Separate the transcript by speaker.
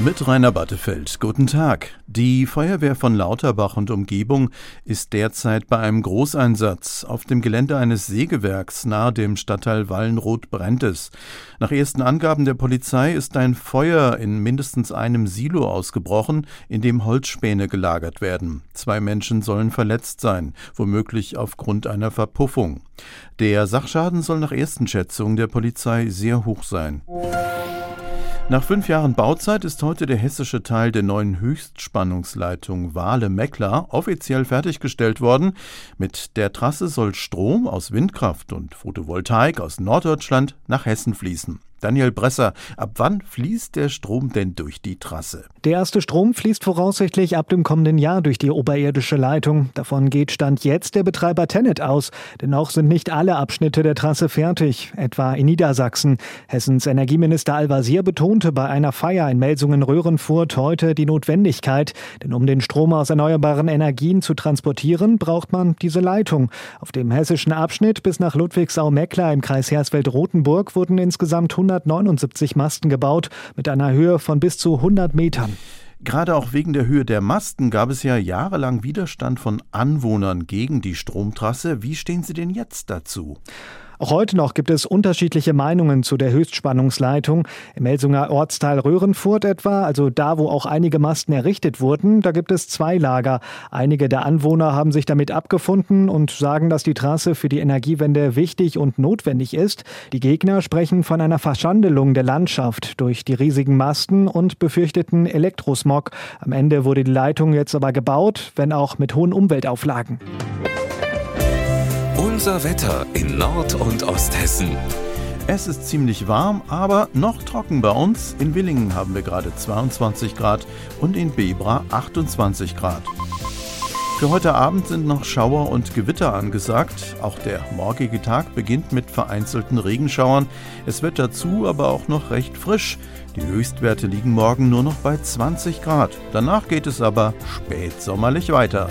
Speaker 1: Mit Rainer Battefeld. Guten Tag. Die Feuerwehr von Lauterbach und Umgebung ist derzeit bei einem Großeinsatz. Auf dem Gelände eines Sägewerks nahe dem Stadtteil Wallenroth brennt es. Nach ersten Angaben der Polizei ist ein Feuer in mindestens einem Silo ausgebrochen, in dem Holzspäne gelagert werden. Zwei Menschen sollen verletzt sein, womöglich aufgrund einer Verpuffung. Der Sachschaden soll nach ersten Schätzungen der Polizei sehr hoch sein. Nach fünf Jahren Bauzeit ist heute der hessische Teil der neuen Höchstspannungsleitung Wahle-Meckler offiziell fertiggestellt worden. Mit der Trasse soll Strom aus Windkraft und Photovoltaik aus Norddeutschland nach Hessen fließen. Daniel Bresser, ab wann fließt der Strom denn durch die Trasse?
Speaker 2: Der erste Strom fließt voraussichtlich ab dem kommenden Jahr durch die oberirdische Leitung. Davon geht Stand jetzt der Betreiber Tennet aus. Dennoch sind nicht alle Abschnitte der Trasse fertig, etwa in Niedersachsen. Hessens Energieminister Al-Wazir betonte bei einer Feier in Melsungen-Röhrenfurt heute die Notwendigkeit. Denn um den Strom aus erneuerbaren Energien zu transportieren, braucht man diese Leitung. Auf dem hessischen Abschnitt bis nach Ludwigsau-Meckler im Kreis Hersfeld-Rotenburg wurden insgesamt 100 179 Masten gebaut mit einer Höhe von bis zu 100 Metern.
Speaker 1: Gerade auch wegen der Höhe der Masten gab es ja jahrelang Widerstand von Anwohnern gegen die Stromtrasse. Wie stehen Sie denn jetzt dazu?
Speaker 2: Auch heute noch gibt es unterschiedliche Meinungen zu der Höchstspannungsleitung. Im Melsunger Ortsteil Röhrenfurt etwa, also da, wo auch einige Masten errichtet wurden, da gibt es zwei Lager. Einige der Anwohner haben sich damit abgefunden und sagen, dass die Trasse für die Energiewende wichtig und notwendig ist. Die Gegner sprechen von einer Verschandelung der Landschaft durch die riesigen Masten und befürchteten Elektrosmog. Am Ende wurde die Leitung jetzt aber gebaut, wenn auch mit hohen Umweltauflagen.
Speaker 3: Unser Wetter in Nord- und Osthessen.
Speaker 1: Es ist ziemlich warm, aber noch trocken bei uns. In Willingen haben wir gerade 22 Grad und in Bebra 28 Grad. Für heute Abend sind noch Schauer und Gewitter angesagt. Auch der morgige Tag beginnt mit vereinzelten Regenschauern. Es wird dazu aber auch noch recht frisch. Die Höchstwerte liegen morgen nur noch bei 20 Grad. Danach geht es aber spätsommerlich weiter.